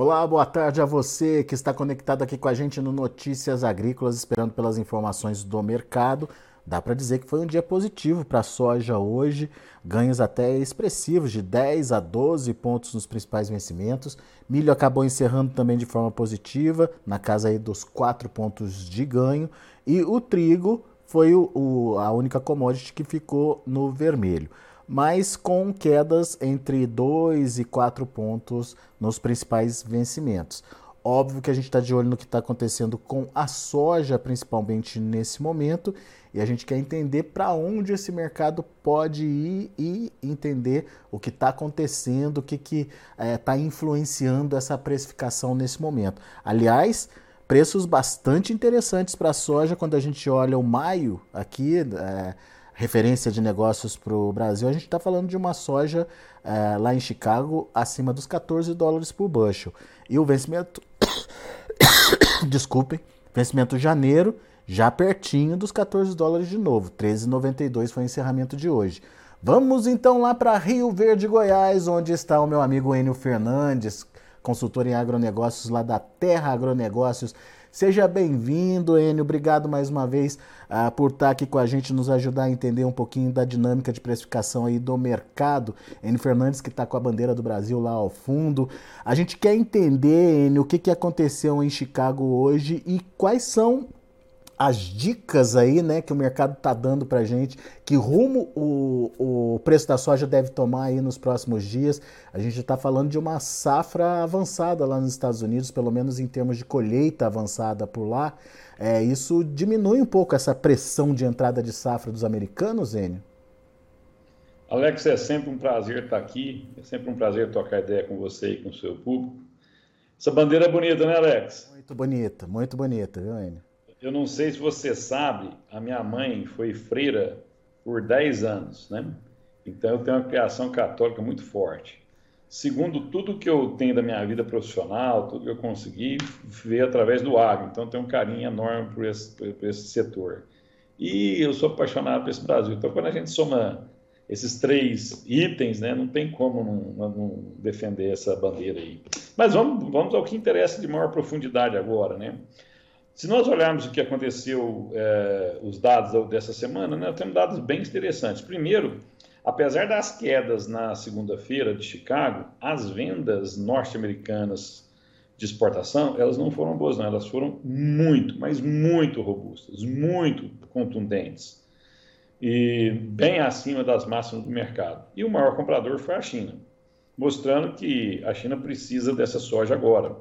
Olá, boa tarde a você que está conectado aqui com a gente no Notícias Agrícolas, esperando pelas informações do mercado. Dá para dizer que foi um dia positivo para a soja hoje, ganhos até expressivos de 10 a 12 pontos nos principais vencimentos. Milho acabou encerrando também de forma positiva, na casa aí dos 4 pontos de ganho, e o trigo foi o, o, a única commodity que ficou no vermelho mas com quedas entre 2 e 4 pontos nos principais vencimentos. Óbvio que a gente está de olho no que está acontecendo com a soja, principalmente nesse momento, e a gente quer entender para onde esse mercado pode ir e entender o que está acontecendo, o que está que, é, influenciando essa precificação nesse momento. Aliás, preços bastante interessantes para a soja quando a gente olha o maio aqui. É, referência de negócios para o Brasil, a gente está falando de uma soja é, lá em Chicago acima dos 14 dólares por bushel. E o vencimento, desculpem, vencimento janeiro, já pertinho dos 14 dólares de novo, 13,92 foi o encerramento de hoje. Vamos então lá para Rio Verde, Goiás, onde está o meu amigo Enio Fernandes, consultor em agronegócios lá da Terra Agronegócios. Seja bem-vindo, Enio. Obrigado mais uma vez uh, por estar aqui com a gente, nos ajudar a entender um pouquinho da dinâmica de precificação aí do mercado. Enio Fernandes, que está com a bandeira do Brasil lá ao fundo. A gente quer entender, Enio, o que, que aconteceu em Chicago hoje e quais são as dicas aí, né, que o mercado está dando para gente, que rumo o, o preço da soja deve tomar aí nos próximos dias. A gente está falando de uma safra avançada lá nos Estados Unidos, pelo menos em termos de colheita avançada por lá. É, isso diminui um pouco essa pressão de entrada de safra dos americanos, Enio? Alex, é sempre um prazer estar aqui, é sempre um prazer trocar ideia com você e com o seu público. Essa bandeira é bonita, né, Alex? Muito bonita, muito bonita, viu, Enio? Eu não sei se você sabe, a minha mãe foi freira por 10 anos, né? Então eu tenho uma criação católica muito forte. Segundo tudo que eu tenho da minha vida profissional, tudo que eu consegui, ver através do agro. Então eu tenho um carinho enorme por esse, por esse setor. E eu sou apaixonado por esse Brasil. Então quando a gente soma esses três itens, né, não tem como não, não defender essa bandeira aí. Mas vamos, vamos ao que interessa de maior profundidade agora, né? Se nós olharmos o que aconteceu, é, os dados dessa semana, né, temos dados bem interessantes. Primeiro, apesar das quedas na segunda-feira de Chicago, as vendas norte-americanas de exportação, elas não foram boas, não, elas foram muito, mas muito robustas, muito contundentes e bem acima das máximas do mercado. E o maior comprador foi a China, mostrando que a China precisa dessa soja agora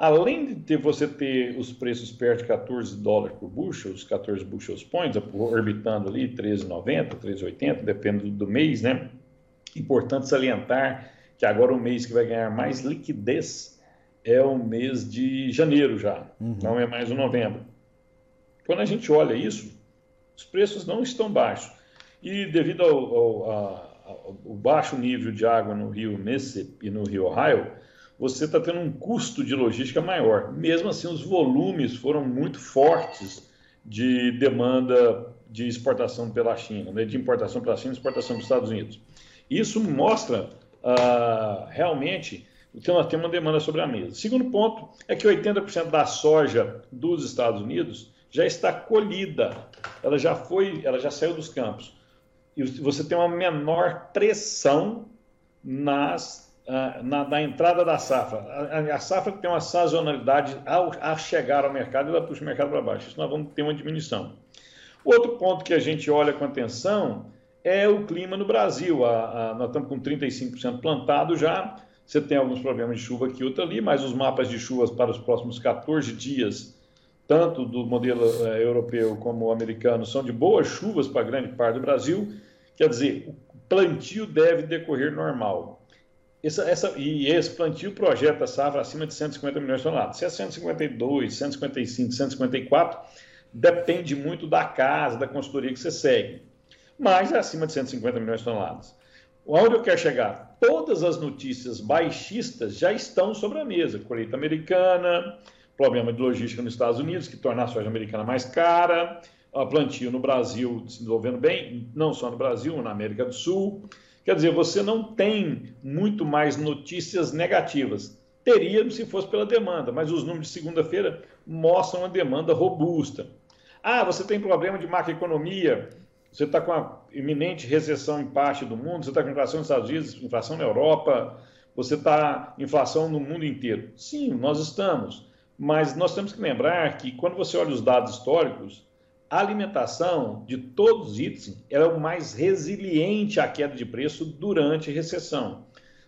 além de ter, você ter os preços perto de 14 dólares por bushel, os 14 bushels points, orbitando ali 13,90, 13,80, dependendo do mês, né? Importante salientar que agora o mês que vai ganhar mais liquidez é o mês de janeiro já, uhum. não é mais o novembro. Quando a gente olha isso, os preços não estão baixos. E devido ao, ao, ao, ao baixo nível de água no rio Mississippi e no rio Ohio, você está tendo um custo de logística maior. Mesmo assim, os volumes foram muito fortes de demanda de exportação pela China, né? de importação pela China e exportação para os Estados Unidos. Isso mostra uh, realmente que nós temos uma demanda sobre a mesa. Segundo ponto é que 80% da soja dos Estados Unidos já está colhida, ela já foi, ela já saiu dos campos. E você tem uma menor pressão nas na, na, entrada da safra. A, a, safra tem uma sazonalidade ao, chegar ao mercado, ela puxa o mercado para baixo. Isso nós vamos ter uma diminuição. Outro ponto que a gente olha com atenção é o clima no Brasil. A, a, nós estamos com 35% plantado já. Você tem alguns problemas de chuva aqui e outro ali, mas os mapas de chuvas para os próximos 14 dias, tanto do modelo eh, europeu como americano, são de boas chuvas para grande parte do Brasil. Quer dizer, o plantio deve decorrer normal. Essa, essa, e esse plantio projeta a safra acima de 150 milhões de toneladas. Se é 152, 155, 154, depende muito da casa, da consultoria que você segue. Mas é acima de 150 milhões de toneladas. Onde eu quero chegar? Todas as notícias baixistas já estão sobre a mesa. Colheita americana, problema de logística nos Estados Unidos, que torna a soja americana mais cara, plantio no Brasil se desenvolvendo bem, não só no Brasil, na América do Sul. Quer dizer, você não tem muito mais notícias negativas. Teria se fosse pela demanda, mas os números de segunda-feira mostram uma demanda robusta. Ah, você tem problema de macroeconomia, você está com a iminente recessão em parte do mundo, você está com inflação nos Estados Unidos, inflação na Europa, você está inflação no mundo inteiro. Sim, nós estamos, mas nós temos que lembrar que quando você olha os dados históricos, a alimentação de todos os itens é o mais resiliente à queda de preço durante recessão.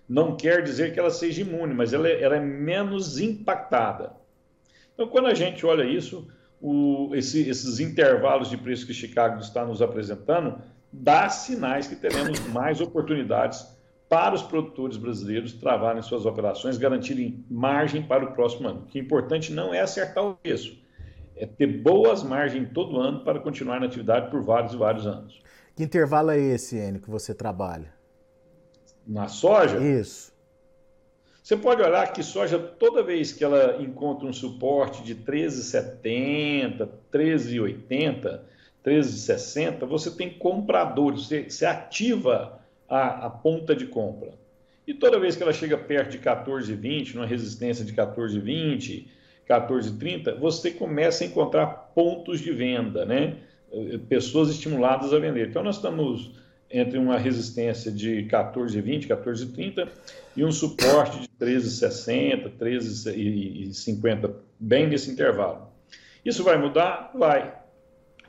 Não quer dizer que ela seja imune, mas ela é, ela é menos impactada. Então, quando a gente olha isso, o, esse, esses intervalos de preço que Chicago está nos apresentando, dá sinais que teremos mais oportunidades para os produtores brasileiros travarem suas operações, garantirem margem para o próximo ano. O que é importante não é acertar o preço, é ter boas margens todo ano para continuar na atividade por vários e vários anos. Que intervalo é esse, Enio, que você trabalha? Na soja? Isso. Você pode olhar que soja, toda vez que ela encontra um suporte de 13,70, 13,80, 13,60, você tem compradores, você, você ativa a, a, ponta de compra. E toda vez que ela chega perto de 14,20, numa resistência de 14,20, 14,30, você começa a encontrar pontos de venda, né? Pessoas estimuladas a vender. Então, nós estamos entre uma resistência de 14,20, 14,30 e um suporte de 13,60, 13,50, bem nesse intervalo. Isso vai mudar? Vai.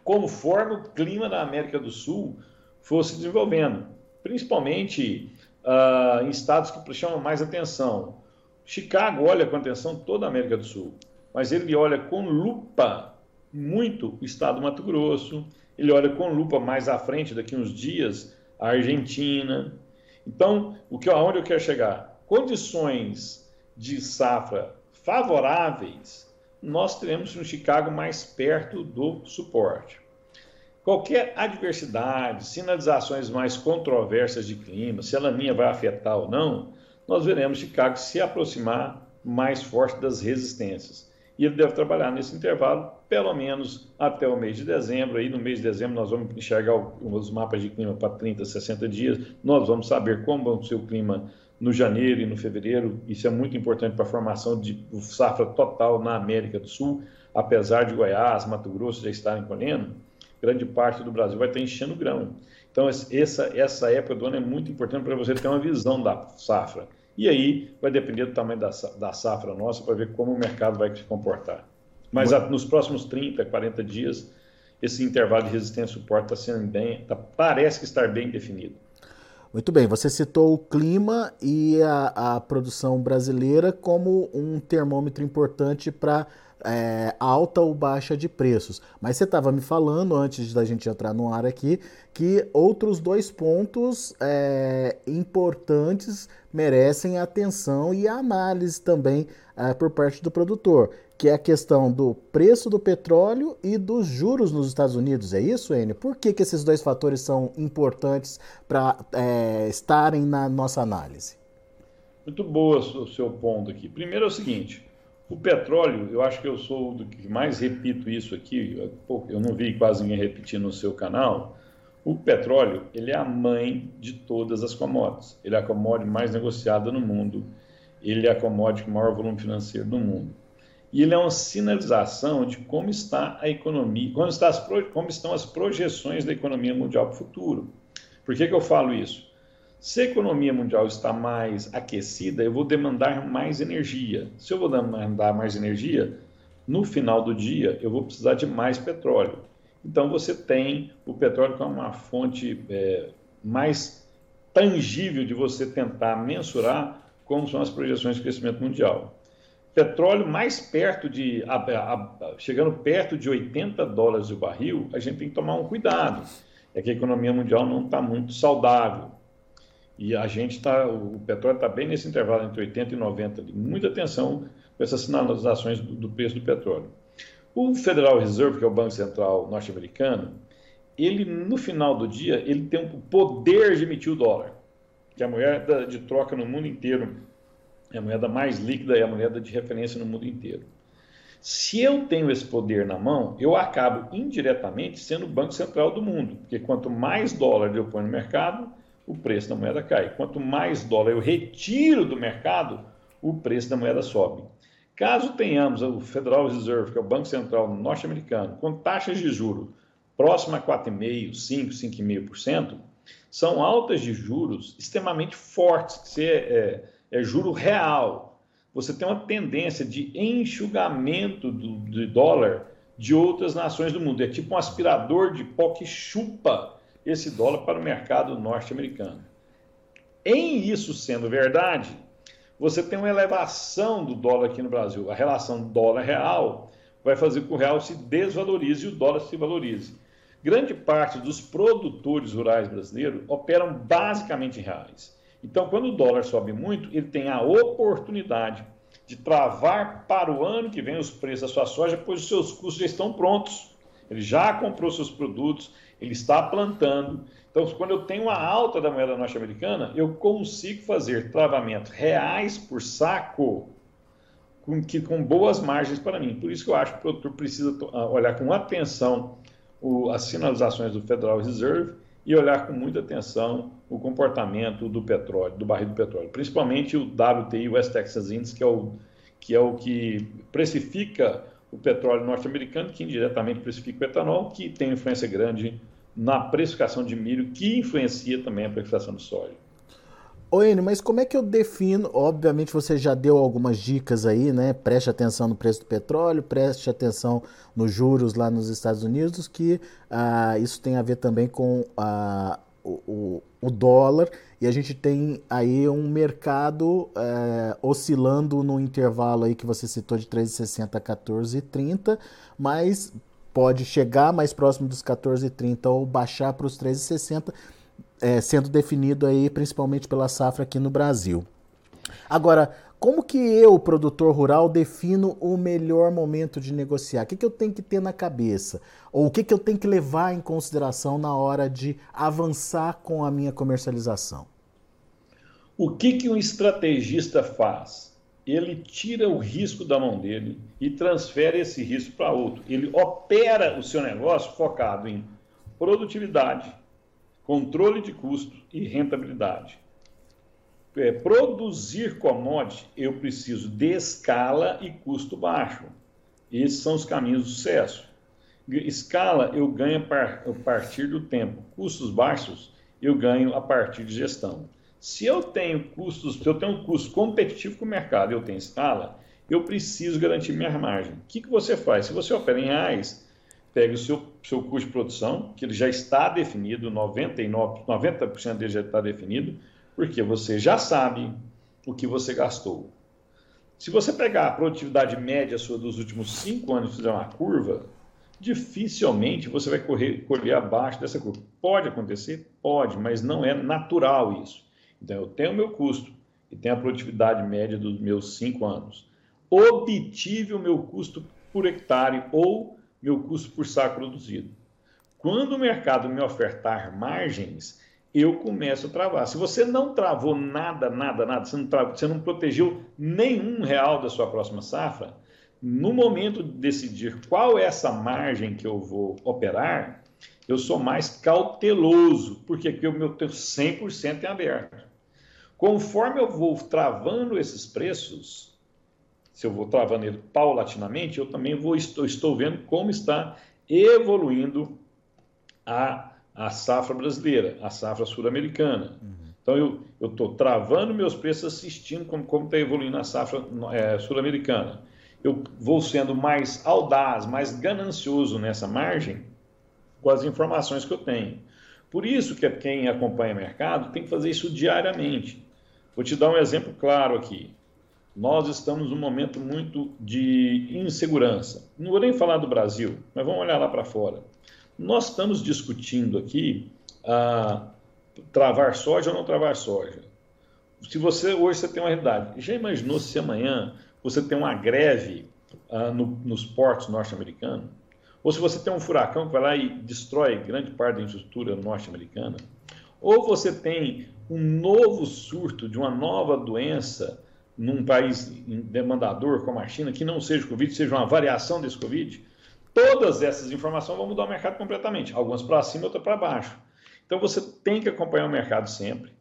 Conforme o clima da América do Sul for se desenvolvendo, principalmente uh, em estados que chamam mais atenção. Chicago olha com atenção toda a América do Sul mas ele olha com lupa muito o estado do Mato Grosso, ele olha com lupa mais à frente, daqui uns dias, a Argentina. Então, o que, aonde eu quero chegar? Condições de safra favoráveis, nós teremos no Chicago mais perto do suporte. Qualquer adversidade, sinalizações mais controversas de clima, se a laninha vai afetar ou não, nós veremos Chicago se aproximar mais forte das resistências e ele deve trabalhar nesse intervalo pelo menos até o mês de dezembro. Aí no mês de dezembro nós vamos enxergar os mapas de clima para 30, 60 dias. Nós vamos saber como vai ser o clima no janeiro e no fevereiro. Isso é muito importante para a formação de safra total na América do Sul. Apesar de Goiás, Mato Grosso já estarem colhendo, grande parte do Brasil vai estar enchendo grão. Então essa, essa época do ano é muito importante para você ter uma visão da safra. E aí vai depender do tamanho da, da safra nossa para ver como o mercado vai se comportar. Mas a, nos próximos 30, 40 dias, esse intervalo de resistência e suporte está sendo bem, tá, parece que estar bem definido. Muito bem, você citou o clima e a, a produção brasileira como um termômetro importante para é, alta ou baixa de preços. Mas você estava me falando, antes da gente entrar no ar aqui, que outros dois pontos é, importantes merecem atenção e análise também é, por parte do produtor, que é a questão do preço do petróleo e dos juros nos Estados Unidos. É isso, Enio? Por que, que esses dois fatores são importantes para é, estarem na nossa análise? Muito boa o seu ponto aqui. Primeiro é o seguinte, o petróleo, eu acho que eu sou do que mais repito isso aqui, eu não vi quase ninguém repetir no seu canal. O petróleo, ele é a mãe de todas as commodities. Ele é a commodity mais negociada no mundo. Ele é a commodity com maior volume financeiro do mundo. E ele é uma sinalização de como está a economia, como, está as, como estão as projeções da economia mundial para o futuro. Por que, que eu falo isso? Se a economia mundial está mais aquecida, eu vou demandar mais energia. Se eu vou demandar mais energia, no final do dia eu vou precisar de mais petróleo. Então você tem o petróleo como uma fonte é, mais tangível de você tentar mensurar como são as projeções de crescimento mundial. Petróleo mais perto de, a, a, chegando perto de 80 dólares o barril, a gente tem que tomar um cuidado. É que a economia mundial não está muito saudável. E a gente está, o petróleo está bem nesse intervalo entre 80 e 90. Muita atenção com essas sinalizações do, do preço do petróleo. O Federal Reserve, que é o Banco Central norte-americano, ele no final do dia ele tem o poder de emitir o dólar, que é a moeda de troca no mundo inteiro, é a moeda mais líquida e é a moeda de referência no mundo inteiro. Se eu tenho esse poder na mão, eu acabo indiretamente sendo o Banco Central do mundo, porque quanto mais dólar eu ponho no mercado, o preço da moeda cai. Quanto mais dólar eu retiro do mercado, o preço da moeda sobe. Caso tenhamos o Federal Reserve, que é o Banco Central norte-americano, com taxas de juro próximas a 4,5%, 5%, 5,5%, são altas de juros extremamente fortes, que é, é, é juro real. Você tem uma tendência de enxugamento do, do dólar de outras nações do mundo. É tipo um aspirador de pó que chupa esse dólar para o mercado norte-americano. Em isso sendo verdade, você tem uma elevação do dólar aqui no Brasil. A relação dólar-real vai fazer com que o real se desvalorize e o dólar se valorize. Grande parte dos produtores rurais brasileiros operam basicamente em reais. Então, quando o dólar sobe muito, ele tem a oportunidade de travar para o ano que vem os preços da sua soja, pois os seus custos já estão prontos. Ele já comprou seus produtos, ele está plantando. Então, quando eu tenho uma alta da moeda norte-americana, eu consigo fazer travamentos reais por saco com, que, com boas margens para mim. Por isso que eu acho que o produtor precisa ah, olhar com atenção o, as sinalizações do Federal Reserve e olhar com muita atenção o comportamento do petróleo, do barril do petróleo, principalmente o WTI, o West Texas Index, que é o que, é o que precifica o petróleo norte-americano, que indiretamente precifica o etanol, que tem influência grande na precificação de milho, que influencia também a precificação do soja. Oi, mas como é que eu defino? Obviamente você já deu algumas dicas aí, né? Preste atenção no preço do petróleo, preste atenção nos juros lá nos Estados Unidos, que ah, isso tem a ver também com ah, o, o, dólar, e a gente tem aí um mercado eh, oscilando no intervalo aí que você citou de 13,60 a 14,30, mas pode chegar mais próximo dos 14,30 ou baixar para os 13,60 é, sendo definido aí principalmente pela safra aqui no Brasil. Agora, como que eu, produtor rural, defino o melhor momento de negociar? O que, que eu tenho que ter na cabeça? Ou o que, que eu tenho que levar em consideração na hora de avançar com a minha comercialização? O que, que um estrategista faz? Ele tira o risco da mão dele e transfere esse risco para outro. Ele opera o seu negócio focado em produtividade, controle de custo e rentabilidade. É, produzir commodity, eu preciso de escala e custo baixo. Esses são os caminhos do sucesso. Escala eu ganho a partir do tempo. Custos baixos eu ganho a partir de gestão. Se eu tenho custos, se eu tenho um custo competitivo com o mercado eu tenho escala, eu preciso garantir minha margem. O que, que você faz? Se você opera em reais, pegue o seu, seu custo de produção, que ele já está definido, 99, 90% dele já está definido, porque você já sabe o que você gastou. Se você pegar a produtividade média sua dos últimos cinco anos e fizer uma curva, dificilmente você vai correr, colher abaixo dessa curva. Pode acontecer? Pode, mas não é natural isso. Então, eu tenho o meu custo e tenho a produtividade média dos meus cinco anos. Obtive o meu custo por hectare ou meu custo por saco produzido. Quando o mercado me ofertar margens, eu começo a travar. Se você não travou nada, nada, nada, você não, travou, você não protegeu nenhum real da sua próxima safra, no momento de decidir qual é essa margem que eu vou operar, eu sou mais cauteloso, porque aqui o meu tenho 100% em aberto. Conforme eu vou travando esses preços, se eu vou travando ele paulatinamente, eu também vou, estou, estou vendo como está evoluindo a, a safra brasileira, a safra sul-americana. Uhum. Então, eu estou travando meus preços assistindo como está evoluindo a safra é, sul-americana. Eu vou sendo mais audaz, mais ganancioso nessa margem com as informações que eu tenho. Por isso que quem acompanha o mercado tem que fazer isso diariamente. Vou te dar um exemplo claro aqui nós estamos num momento muito de insegurança. Não vou nem falar do Brasil, mas vamos olhar lá para fora. Nós estamos discutindo aqui ah, travar soja ou não travar soja. Se você hoje você tem uma realidade, já imaginou se amanhã você tem uma greve ah, no, nos portos norte-americanos? Ou se você tem um furacão que vai lá e destrói grande parte da infraestrutura norte-americana? Ou você tem um novo surto de uma nova doença num país demandador como a China, que não seja o Covid, seja uma variação desse Covid, todas essas informações vão mudar o mercado completamente, algumas para cima, outras para baixo. Então você tem que acompanhar o mercado sempre,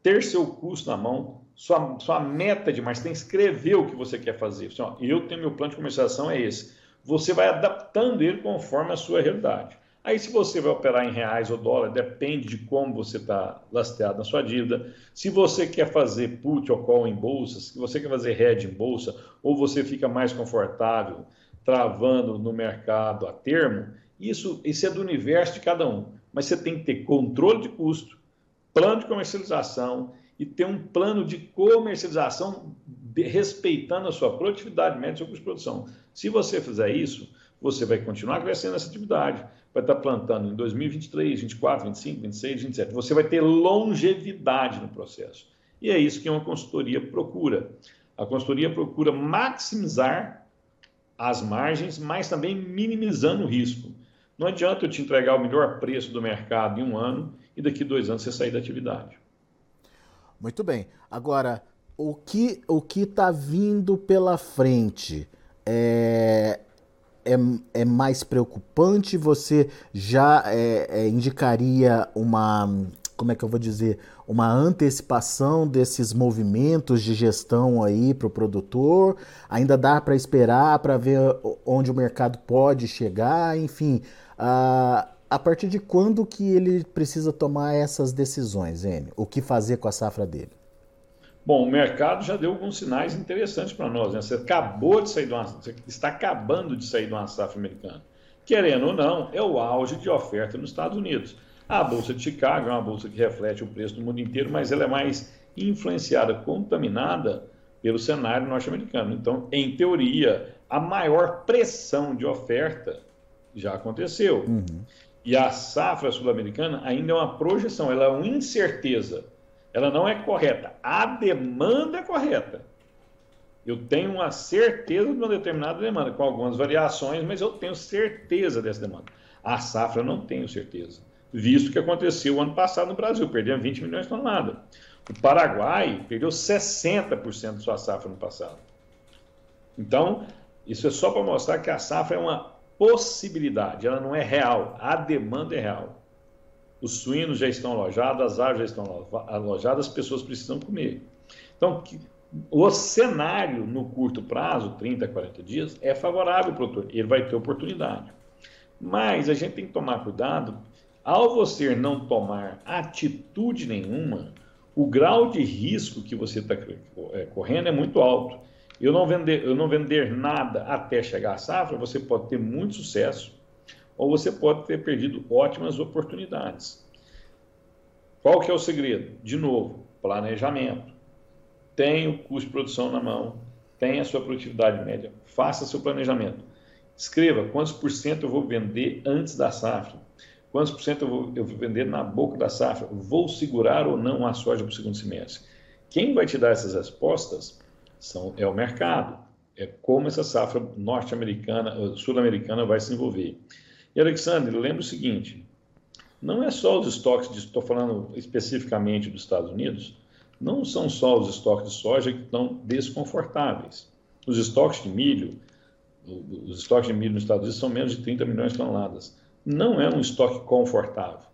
ter seu custo na mão, sua, sua meta de você tem que escrever o que você quer fazer. Assim, ó, eu tenho meu plano de comercialização, é esse. Você vai adaptando ele conforme a sua realidade. Aí, se você vai operar em reais ou dólar, depende de como você está lastreado na sua dívida. Se você quer fazer put ou call em bolsa, se você quer fazer hedge em bolsa, ou você fica mais confortável travando no mercado a termo, isso, isso é do universo de cada um. Mas você tem que ter controle de custo, plano de comercialização e ter um plano de comercialização respeitando a sua produtividade média seu custo de produção. Se você fizer isso, você vai continuar crescendo essa atividade, vai estar plantando em 2023, 24, 25, 26, 27. Você vai ter longevidade no processo. E é isso que uma consultoria procura. A consultoria procura maximizar as margens, mas também minimizando o risco. Não adianta eu te entregar o melhor preço do mercado em um ano e daqui dois anos você sair da atividade. Muito bem. Agora, o que o que está vindo pela frente é, é, é, mais preocupante? Você já é, é, indicaria uma, como é que eu vou dizer, uma antecipação desses movimentos de gestão aí para o produtor? Ainda dá para esperar para ver onde o mercado pode chegar? Enfim, a, a partir de quando que ele precisa tomar essas decisões, N? O que fazer com a safra dele? Bom, o mercado já deu alguns sinais interessantes para nós. Né? Você acabou de sair de uma, você está acabando de sair de uma safra americana. Querendo ou não, é o auge de oferta nos Estados Unidos. A bolsa de Chicago é uma bolsa que reflete o preço do mundo inteiro, mas ela é mais influenciada, contaminada pelo cenário norte-americano. Então, em teoria, a maior pressão de oferta já aconteceu. Uhum. E a safra sul-americana ainda é uma projeção, ela é uma incerteza ela não é correta. A demanda é correta. Eu tenho uma certeza de uma determinada demanda, com algumas variações, mas eu tenho certeza dessa demanda. A safra eu não tenho certeza, visto que aconteceu ano passado no Brasil, perdemos 20 milhões de toneladas. O Paraguai perdeu 60% de sua safra no passado. Então, isso é só para mostrar que a safra é uma possibilidade, ela não é real, a demanda é real os suínos já estão alojados, as aves já estão alojadas, as pessoas precisam comer. Então, o cenário no curto prazo, 30, 40 dias, é favorável para o produtor, ele vai ter oportunidade. Mas a gente tem que tomar cuidado, ao você não tomar atitude nenhuma, o grau de risco que você está é, correndo é muito alto. Eu não, vender, eu não vender nada até chegar à safra, você pode ter muito sucesso, ou você pode ter perdido ótimas oportunidades. Qual que é o segredo? De novo, planejamento. Tenha o custo de produção na mão, tenha a sua produtividade média, faça seu planejamento. Escreva quantos por cento eu vou vender antes da safra, quantos por cento eu vou, eu vou vender na boca da safra, vou segurar ou não a soja para o segundo semestre. Quem vai te dar essas respostas são, é o mercado, é como essa safra norte-americana, sul-americana vai se envolver. E, Alexandre, lembra o seguinte: não é só os estoques, estou falando especificamente dos Estados Unidos, não são só os estoques de soja que estão desconfortáveis. Os estoques de milho, os estoques de milho nos Estados Unidos são menos de 30 milhões de toneladas. Não é um estoque confortável.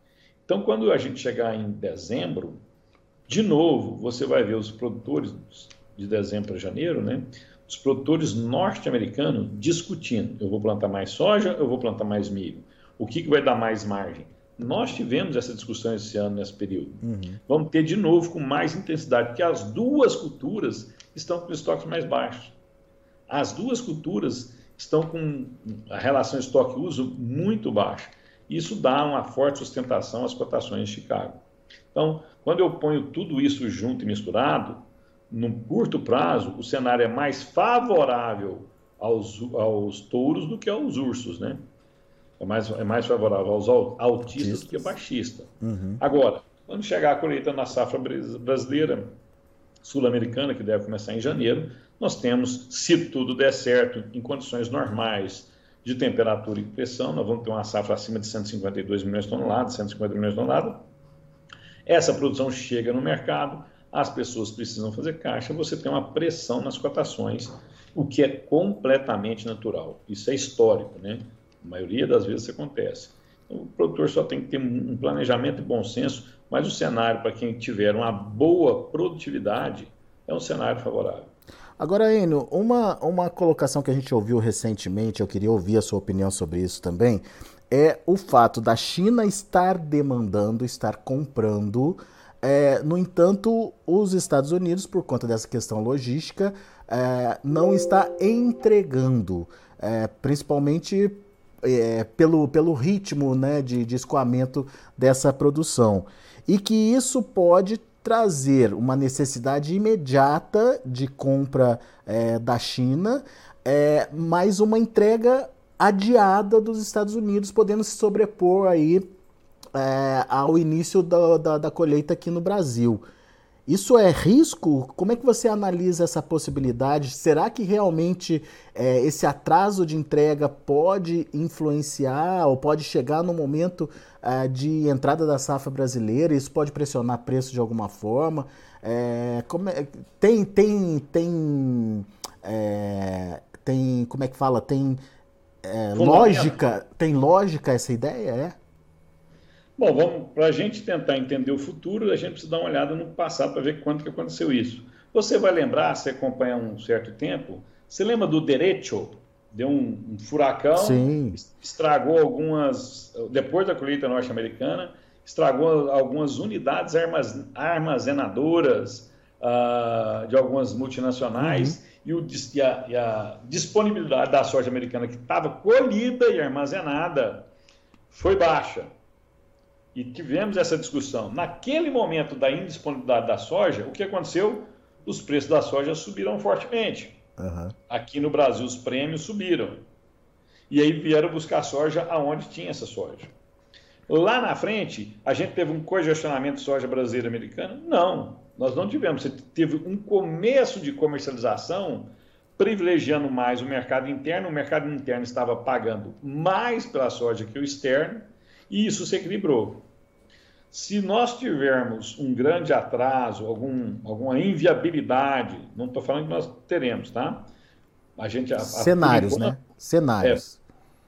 Então, quando a gente chegar em dezembro, de novo, você vai ver os produtores de dezembro para janeiro, né? Os produtores norte-americanos discutindo: eu vou plantar mais soja, eu vou plantar mais milho. O que, que vai dar mais margem? Nós tivemos essa discussão esse ano, nesse período. Uhum. Vamos ter de novo com mais intensidade, porque as duas culturas estão com estoques mais baixos. As duas culturas estão com a relação estoque-uso muito baixa. Isso dá uma forte sustentação às cotações de Chicago. Então, quando eu ponho tudo isso junto e misturado, num curto prazo, o cenário é mais favorável aos, aos touros do que aos ursos, né? É mais, é mais favorável aos autistas do que baixista. Uhum. Agora, quando chegar a colheita na safra brasileira, sul-americana, que deve começar em janeiro, nós temos, se tudo der certo, em condições normais de temperatura e pressão, nós vamos ter uma safra acima de 152 milhões de toneladas, 150 milhões de toneladas. Essa produção chega no mercado, as pessoas precisam fazer caixa, você tem uma pressão nas cotações, o que é completamente natural. Isso é histórico, né? A maioria das vezes acontece. O produtor só tem que ter um planejamento e bom senso, mas o cenário para quem tiver uma boa produtividade é um cenário favorável. Agora, Enio, uma, uma colocação que a gente ouviu recentemente, eu queria ouvir a sua opinião sobre isso também, é o fato da China estar demandando, estar comprando. É, no entanto, os Estados Unidos, por conta dessa questão logística, é, não está entregando, é, principalmente é, pelo, pelo ritmo né, de, de escoamento dessa produção. E que isso pode trazer uma necessidade imediata de compra é, da China, é, mais uma entrega adiada dos Estados Unidos, podendo se sobrepor aí é, ao início da, da, da colheita aqui no Brasil. Isso é risco? Como é que você analisa essa possibilidade? Será que realmente é, esse atraso de entrega pode influenciar ou pode chegar no momento é, de entrada da safra brasileira? Isso pode pressionar preço de alguma forma? É, como é, tem, tem, tem, é, tem, como é que fala? Tem é, lógica? Tem lógica essa ideia? É? Bom, vamos para a gente tentar entender o futuro, a gente precisa dar uma olhada no passado para ver quando que aconteceu isso. Você vai lembrar, se acompanha um certo tempo, você lembra do Derecho? Deu um, um furacão, Sim. estragou algumas, depois da colheita norte-americana, estragou algumas unidades armazenadoras uh, de algumas multinacionais uhum. e, o, e, a, e a disponibilidade da soja americana que estava colhida e armazenada foi baixa e tivemos essa discussão. Naquele momento da indisponibilidade da soja, o que aconteceu? Os preços da soja subiram fortemente. Uhum. Aqui no Brasil, os prêmios subiram. E aí vieram buscar soja aonde tinha essa soja. Lá na frente, a gente teve um congestionamento de soja brasileira americana? Não, nós não tivemos. Você teve um começo de comercialização privilegiando mais o mercado interno. O mercado interno estava pagando mais pela soja que o externo, e isso se equilibrou. Se nós tivermos um grande atraso, algum, alguma inviabilidade, não estou falando que nós teremos, tá? A gente a, cenários, enquanto, né? Cenários.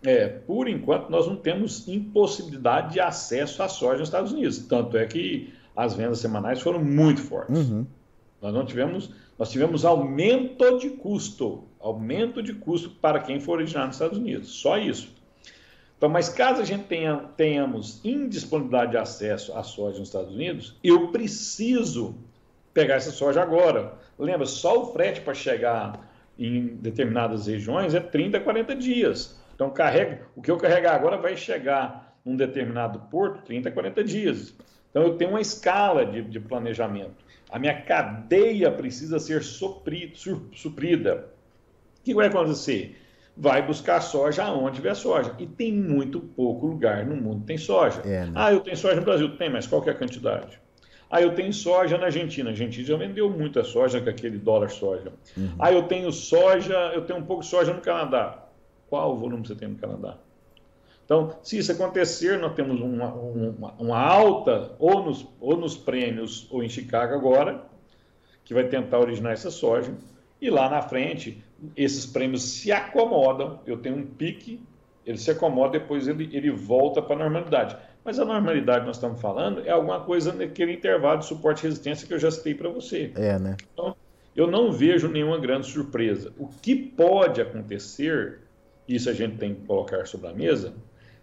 É, é, por enquanto nós não temos impossibilidade de acesso à soja nos Estados Unidos. Tanto é que as vendas semanais foram muito fortes. Uhum. Nós não tivemos, nós tivemos aumento de custo, aumento de custo para quem for originário nos Estados Unidos. Só isso. Então, mas caso a gente tenha, tenhamos indisponibilidade de acesso à soja nos Estados Unidos, eu preciso pegar essa soja agora. Lembra, só o frete para chegar em determinadas regiões é 30, 40 dias. Então, carrega, o que eu carregar agora vai chegar num determinado porto 30, 40 dias. Então, eu tenho uma escala de, de planejamento. A minha cadeia precisa ser supri, suprida. O que vai acontecer? Vai buscar soja aonde tiver soja. E tem muito pouco lugar no mundo que tem soja. É, né? Ah, eu tenho soja no Brasil. Tem, mas qual que é a quantidade? Ah, eu tenho soja na Argentina. A Argentina já vendeu muita soja com aquele dólar soja. Uhum. Ah, eu tenho soja, eu tenho um pouco de soja no Canadá. Qual o volume você tem no Canadá? Então, se isso acontecer, nós temos uma, uma, uma alta ou nos, ou nos prêmios ou em Chicago agora, que vai tentar originar essa soja. E lá na frente, esses prêmios se acomodam, eu tenho um pique, ele se acomoda, depois ele, ele volta para a normalidade. Mas a normalidade que nós estamos falando é alguma coisa naquele intervalo de suporte e resistência que eu já citei para você. É, né? Então, eu não vejo nenhuma grande surpresa. O que pode acontecer, isso a gente tem que colocar sobre a mesa,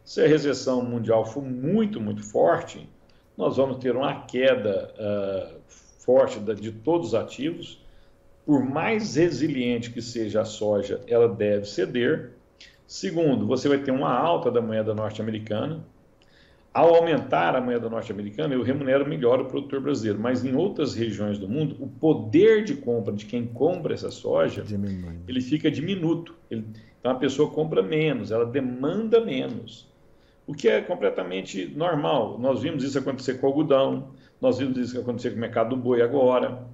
se a recessão mundial for muito, muito forte, nós vamos ter uma queda uh, forte de todos os ativos, por mais resiliente que seja a soja, ela deve ceder. Segundo, você vai ter uma alta da moeda norte-americana. Ao aumentar a moeda norte-americana, eu remunero melhor o produtor brasileiro, mas em outras regiões do mundo, o poder de compra de quem compra essa soja, Diminui. ele fica diminuto. Ele, então a pessoa compra menos, ela demanda menos. O que é completamente normal. Nós vimos isso acontecer com o algodão, nós vimos isso acontecer com o mercado do boi agora.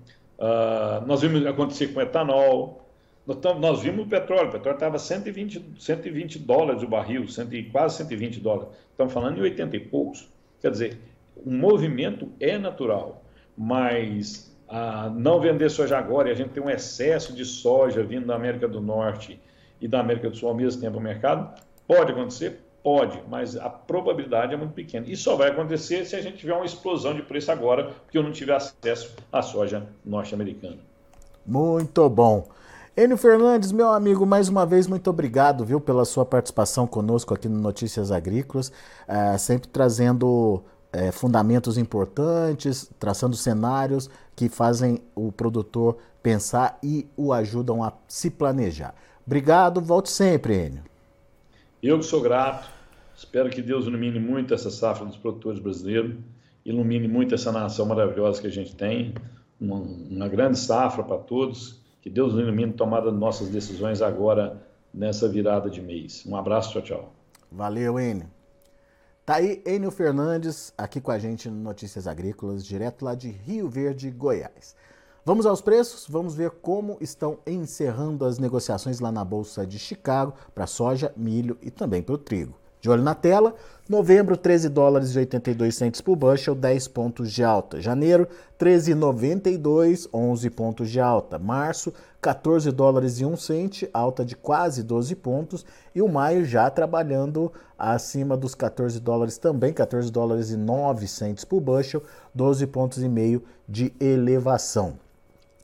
Uh, nós vimos acontecer com etanol. Nós, nós vimos o petróleo. O petróleo estava 120, 120 dólares o barril, cento, quase 120 dólares. Estamos falando em 80 e poucos. Quer dizer, o movimento é natural, mas uh, não vender soja agora e a gente tem um excesso de soja vindo da América do Norte e da América do Sul ao mesmo tempo no mercado, pode acontecer? Pode, mas a probabilidade é muito pequena. E só vai acontecer se a gente tiver uma explosão de preço agora, porque eu não tiver acesso à soja norte-americana. Muito bom. Enio Fernandes, meu amigo, mais uma vez muito obrigado, viu, pela sua participação conosco aqui no Notícias Agrícolas, é, sempre trazendo é, fundamentos importantes, traçando cenários que fazem o produtor pensar e o ajudam a se planejar. Obrigado, volte sempre, Enio. Eu que sou grato, espero que Deus ilumine muito essa safra dos produtores brasileiros, ilumine muito essa nação maravilhosa que a gente tem, uma, uma grande safra para todos, que Deus ilumine a tomada de nossas decisões agora nessa virada de mês. Um abraço, tchau, tchau. Valeu, Enio. Tá aí Enio Fernandes aqui com a gente no Notícias Agrícolas, direto lá de Rio Verde, Goiás. Vamos aos preços, vamos ver como estão encerrando as negociações lá na Bolsa de Chicago para soja, milho e também para o trigo. De olho na tela, novembro 13 dólares e 82 centos por bushel, 10 pontos de alta. Janeiro 13,92, 11 pontos de alta. Março 14 dólares e 1 cente, alta de quase 12 pontos. E o maio já trabalhando acima dos 14 dólares também, 14 dólares e 9 centos por bushel, 12 pontos e meio de elevação.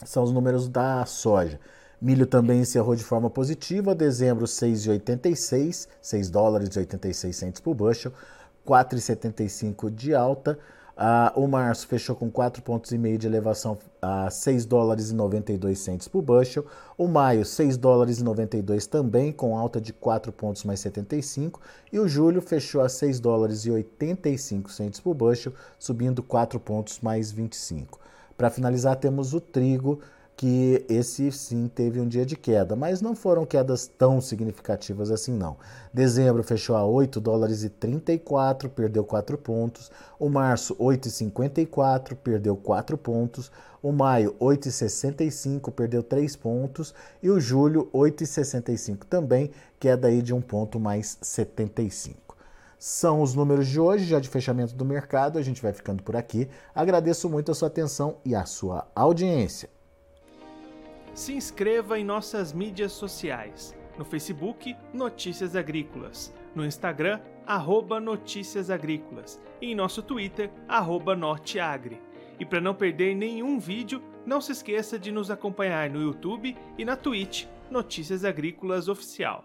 São os números da soja. Milho também encerrou de forma positiva, dezembro 6,86, 6 dólares e 86 centos por bushel, 4,75 de alta. Ah, o março fechou com 4,5 pontos de elevação a 6 dólares e 92 centos por bushel. O maio 6 dólares e 92 também com alta de 4 pontos mais 75 e o julho fechou a 6 dólares e 85 centos por bushel, subindo 4 pontos mais 25. Para finalizar temos o trigo que esse sim teve um dia de queda, mas não foram quedas tão significativas assim não. Dezembro fechou a 8 dólares e 34, perdeu 4 pontos. O março 8,54, perdeu 4 pontos. O maio 8,65, perdeu 3 pontos e o julho 8,65 também, queda aí de um ponto mais 75 são os números de hoje, já de fechamento do mercado. A gente vai ficando por aqui. Agradeço muito a sua atenção e a sua audiência se inscreva em nossas mídias sociais. No Facebook, Notícias Agrícolas. No Instagram, arroba Notícias Agrícolas. E em nosso Twitter, arroba Norteagri. E para não perder nenhum vídeo, não se esqueça de nos acompanhar no YouTube e na Twitch Notícias Agrícolas Oficial.